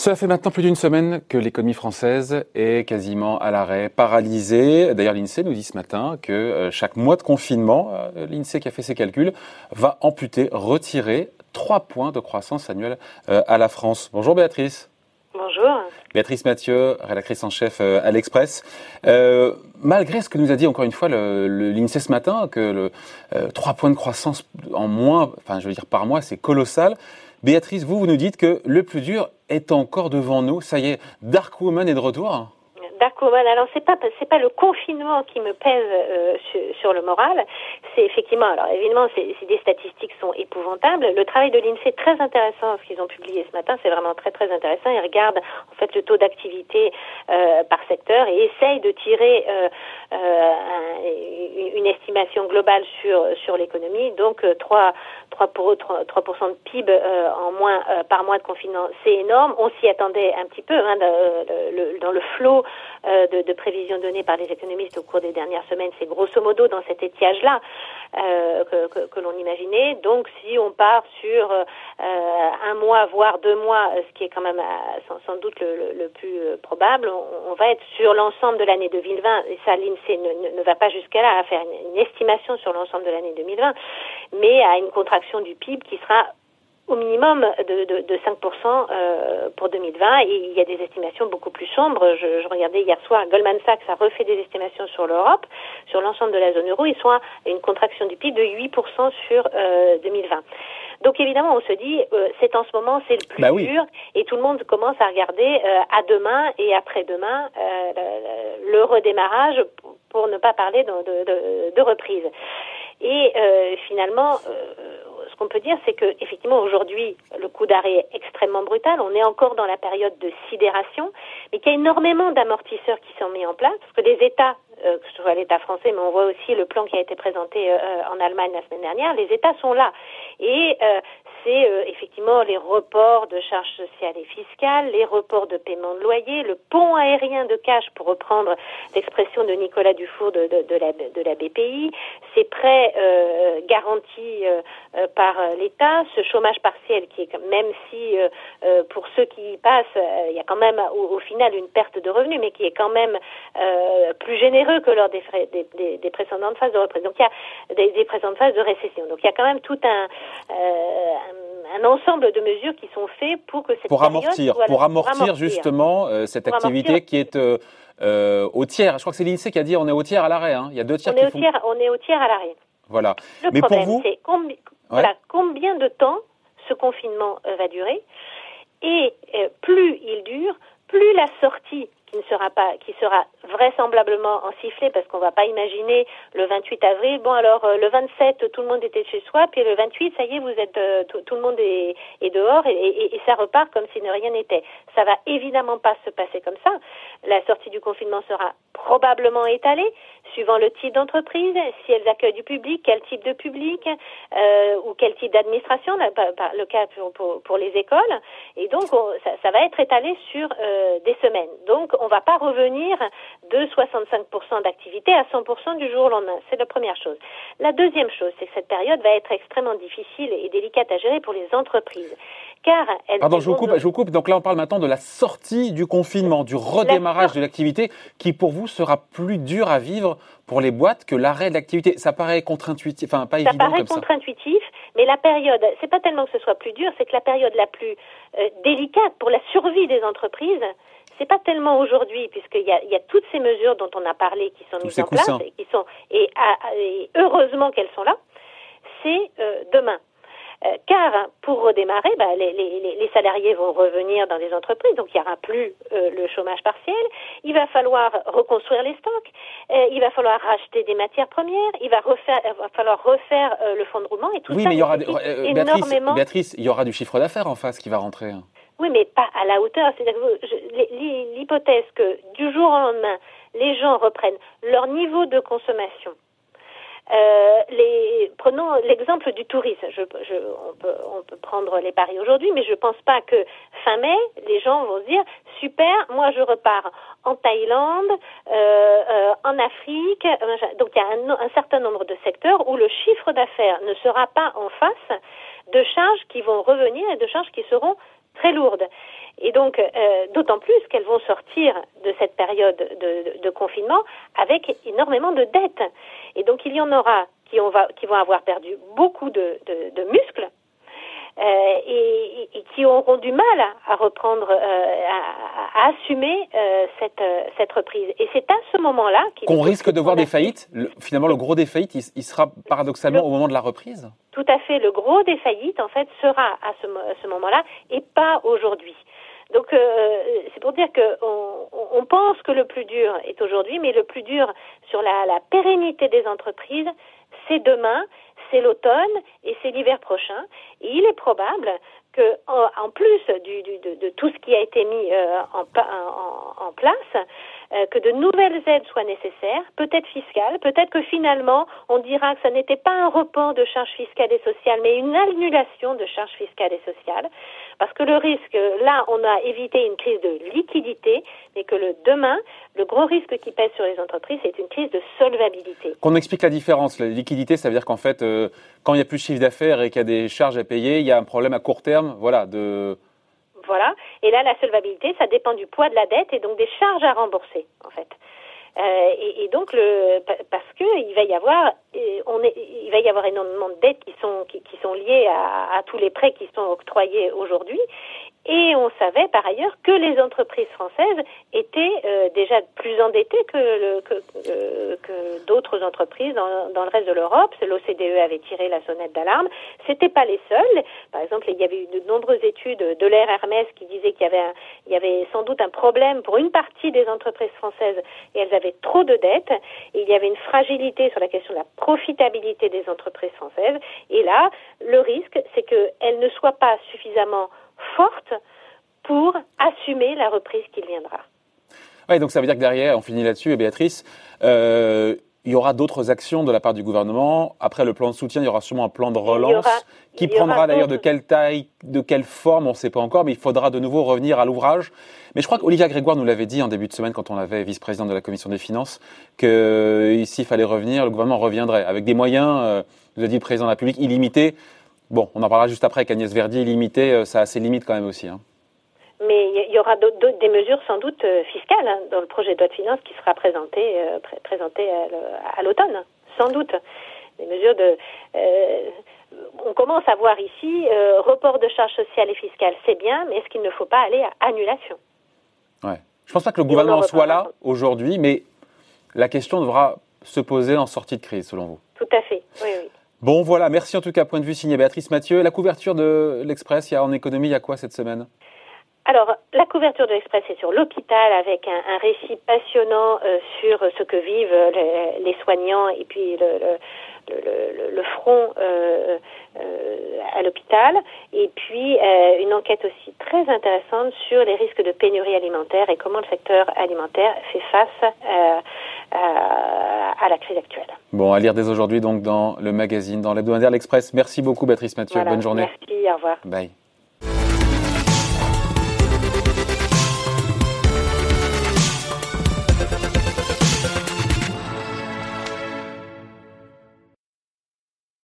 Cela fait maintenant plus d'une semaine que l'économie française est quasiment à l'arrêt, paralysée. D'ailleurs, l'INSEE nous dit ce matin que euh, chaque mois de confinement, euh, l'INSEE qui a fait ses calculs, va amputer, retirer 3 points de croissance annuelle euh, à la France. Bonjour Béatrice. Béatrice Mathieu, rédactrice en chef à l'Express. malgré ce que nous a dit encore une fois l'INSEE ce matin, que le 3 points de croissance en moins, enfin je veux dire par mois, c'est colossal. Béatrice, vous, vous nous dites que le plus dur est encore devant nous. Ça y est, Dark Woman est de retour Alors c'est pas c'est pas le confinement qui me pèse euh, sur, le moral, c'est effectivement alors évidemment c'est des statistiques sont épouvantables. Le travail de l'Insee est très intéressant, ce qu'ils ont publié ce matin, c'est vraiment très très intéressant. Ils regardent en fait le taux d'activité euh, par secteur et essayent de tirer euh, une estimation globale sur sur l'économie. Donc 3 3 pour 3, de PIB en moins par mois de confinement, c'est énorme. On s'y attendait un petit peu hein, dans le flot euh, de, de, prévisions données par les économistes au cours des dernières semaines, c'est grosso modo dans cet étiage-là euh, que, l'on imaginait. Donc, si on part sur euh, un mois, voire deux mois, ce qui est quand même sans, sans, doute le, le, plus probable, on, va être sur l'ensemble de l'année 2020. Et ça, l'INSEE ne, va pas jusqu'à là à faire une, une estimation sur l'ensemble de l'année 2020, mais à une contraction du PIB qui sera au minimum de, de, de 5% euh, pour 2020 et il y a des estimations beaucoup plus sombres. Je, je, regardais hier soir, Goldman Sachs a refait des estimations sur l'Europe, sur l'ensemble de la zone euro, ils sont à une contraction du PIB de 8% sur euh, 2020. Donc évidemment, on se dit, euh, c'est en ce moment, c'est le plus bah dur, et tout le monde commence à regarder euh, à demain et après-demain euh, le, redémarrage, pour ne pas parler de, de, de reprise. Et finalement, qu'on peut dire, c'est que effectivement aujourd'hui le coup d'arrêt est extrêmement brutal. On est encore dans la période de sidération, mais qu'il y a énormément d'amortisseurs qui sont mis en place, parce que les États, euh, que ce soit l'État français, mais on voit aussi le plan qui a été présenté euh, en Allemagne la semaine dernière, les États sont là. Et euh, c'est euh, effectivement les reports de charges sociales et fiscales, les reports de paiement de loyer, le pont aérien de cash, pour reprendre l'expression de Nicolas Dufour de, la, BPI, ces prêts euh, garantis euh, euh par l'État, ce chômage partiel qui est, même si euh, pour ceux qui y passent, il y a quand même au, final une perte de revenus, mais qui est quand même plus généreux que lors des, frais, des, des, des, précédentes phases de reprise. Donc il y a des, des précédentes phases de récession. Donc il y a quand même tout un un ensemble de mesures qui sont faites pour que cette pour amortir, pour, amortir pour amortir justement euh, cette pour activité amortir. qui est euh, euh, au tiers. Je crois que c'est l'Insee qui a dit on est au tiers à l'arrêt. Hein. Il y a deux tiers on est qui au font... tiers, on est au tiers à l'arrêt. Voilà. Le Mais problème, pour vous, c'est combi... ouais. voilà, combien de temps ce confinement euh, va durer? Et euh, plus il dure, plus la sortie qui ne sera pas, qui sera vraisemblablement en sifflet parce qu'on va pas imaginer le 28 avril. Bon alors euh, le 27 tout le monde était chez soi, puis le 28 ça y est vous êtes euh, tout, le monde est, dehors et, ça repart comme si ne rien n'était. Ça va évidemment pas se passer comme ça. La sortie du confinement sera probablement étalée suivant le type d'entreprise, si elles accueillent du public, quel type de public euh, ou quel type d'administration, le cas pour, pour, les écoles. Et donc on, ça, ça, va être étalé sur des semaines. Donc on va pas revenir de 65% d'activité à 100% du jour au lendemain. C'est la première chose. La deuxième chose, c'est que cette période va être extrêmement difficile et délicate à gérer pour les entreprises. Car Pardon, je vous, coupe, je vous coupe. Donc là, on parle maintenant de la sortie du confinement, du redémarrage de l'activité, qui pour vous sera plus dur à vivre pour les boîtes que l'arrêt de l'activité. Ça paraît contre-intuitif, enfin pas ça évident paraît comme contre-intuitif, mais la période, c'est pas tellement que ce soit plus dur, c'est que la période la plus euh, délicate pour la survie des entreprises, c'est pas tellement aujourd'hui, puisqu'il y a, il y a toutes ces mesures dont on a parlé qui sont Tous mises en coussins. place et qui sont et, et heureusement qu'elles sont là. C'est euh, demain. Euh, car pour redémarrer, bah, les, les, les, salariés vont revenir dans les entreprises, donc il n'y aura plus euh, le chômage partiel. Il va falloir reconstruire les stocks, euh, il va falloir racheter des matières premières, il va, refaire, va falloir refaire euh, le fonds de roulement et tout oui, ça. mais il y aura Béatrice, énormément... Béatrice, il y aura du chiffre d'affaires en face qui va rentrer. Oui, mais pas à la hauteur. C'est-à-dire l'hypothèse que du jour au lendemain, les gens reprennent leur niveau de consommation euh, les, prenons l'exemple du tourisme. Je, on, peut, on, peut, prendre les paris aujourd'hui, mais je ne pense pas que fin mai, les gens vont se dire super, moi je repars en Thaïlande, euh, euh, en Afrique. Donc il y a un, un, certain nombre de secteurs où le chiffre d'affaires ne sera pas en face de charges qui vont revenir et de charges qui seront très lourdes. Et donc, euh, d'autant plus qu'elles vont sortir de cette période de, de, de, confinement avec énormément de dettes. Et donc, il y en aura qui, on va, qui vont avoir perdu beaucoup de, de muscles euh, et, et, qui auront du mal à, reprendre, euh, à, à, assumer cette, cette reprise. Et c'est à ce moment-là qu'on risque de voir des faillites. Le, finalement, le gros des faillites, il, il sera paradoxalement le, au moment de la reprise? Tout à fait. Le gros des faillites, en fait, sera à ce, moment-là et pas aujourd'hui. Donc euh, c'est pour dire que on, pense que le plus dur est aujourd'hui, mais le plus dur sur la, pérennité des entreprises, c'est demain, c'est l'automne et c'est l'hiver prochain. Et il est probable que, en, plus de, tout ce qui a été mis euh, en, place, euh, que de nouvelles aides soient nécessaires, peut-être fiscales, peut-être que finalement on dira que ça n'était pas un report de charges fiscales et sociales, mais une annulation de charges fiscales et sociales, parce que le risque, là, on a évité une crise de liquidité, mais que le demain, le gros risque qui pèse sur les entreprises, c'est une crise de solvabilité. Qu'on explique la différence. La liquidité, ça veut dire qu'en fait, euh, quand il n'y a plus de chiffre d'affaires et qu'il y a des charges à payer, il y a un problème à court terme, voilà, de voilà. Et là, la solvabilité, ça dépend du poids de la dette et donc des charges à rembourser, en fait. Euh, et, donc le parce que il va y avoir on est, il va y avoir énormément de dettes qui sont qui, sont liées à, tous les prêts qui sont octroyés aujourd'hui et on savait par ailleurs que les entreprises françaises étaient euh, déjà plus endettées que, que, que d'autres entreprises dans, dans, le reste de l'Europe. L'OCDE avait tiré la sonnette d'alarme. C'était pas les seuls. Par exemple, il y avait eu de nombreuses études de l'ère Hermès qui disaient qu'il y avait, un, il y avait sans doute un problème pour une partie des entreprises françaises et elles avaient trop de dettes. Et il y avait une fragilité sur la question de la profitabilité des entreprises françaises. Et là, le risque, c'est qu'elles ne soient pas suffisamment forte pour assumer la reprise qui viendra. Oui, donc ça veut dire que derrière, on finit là-dessus, et Béatrice, euh, il y aura d'autres actions de la part du gouvernement. Après le plan de soutien, il y aura sûrement un plan de relance aura, qui prendra d'ailleurs de quelle taille, de quelle forme, on ne sait pas encore, mais il faudra de nouveau revenir à l'ouvrage. Mais je crois qu'Olivia Grégoire nous l'avait dit en début de semaine quand on l'avait vice-présidente de la commission des finances, que s'il fallait revenir, le gouvernement reviendrait avec des moyens, euh, nous a dit le président de la République, illimités. Bon, on en parlera juste après avec Agnès Verdi, limité, euh, ça a ses limites quand même aussi. Hein. Mais il y aura des mesures sans doute euh, fiscales hein, dans le projet de loi de finances qui sera présenté, euh, pr présenté à l'automne, sans doute. Des mesures de... Euh, on commence à voir ici, euh, report de charges sociales et fiscales, c'est bien, mais est-ce qu'il ne faut pas aller à annulation? Ouais. Je pense pas que le gouvernement soit là aujourd'hui, mais la question devra se poser en sortie de crise, selon vous. Tout à fait, oui, oui. Bon, voilà, merci en tout cas, point de vue signé Béatrice Mathieu. La couverture de l'Express, il y a en économie, il y a quoi cette semaine? Alors, la couverture de l'Express est sur l'hôpital avec un, récit passionnant euh, sur ce que vivent les, soignants et puis le, le, le front euh, euh, à l'hôpital. Et puis, euh, une enquête aussi très intéressante sur les risques de pénurie alimentaire et comment le secteur alimentaire fait face à la crise actuelle. Bon, à lire dès aujourd'hui donc dans le magazine, dans l'hebdomadaire L'Express. Merci beaucoup, Béatrice Mathieu. Voilà, Bonne journée. Merci, au revoir. Bye.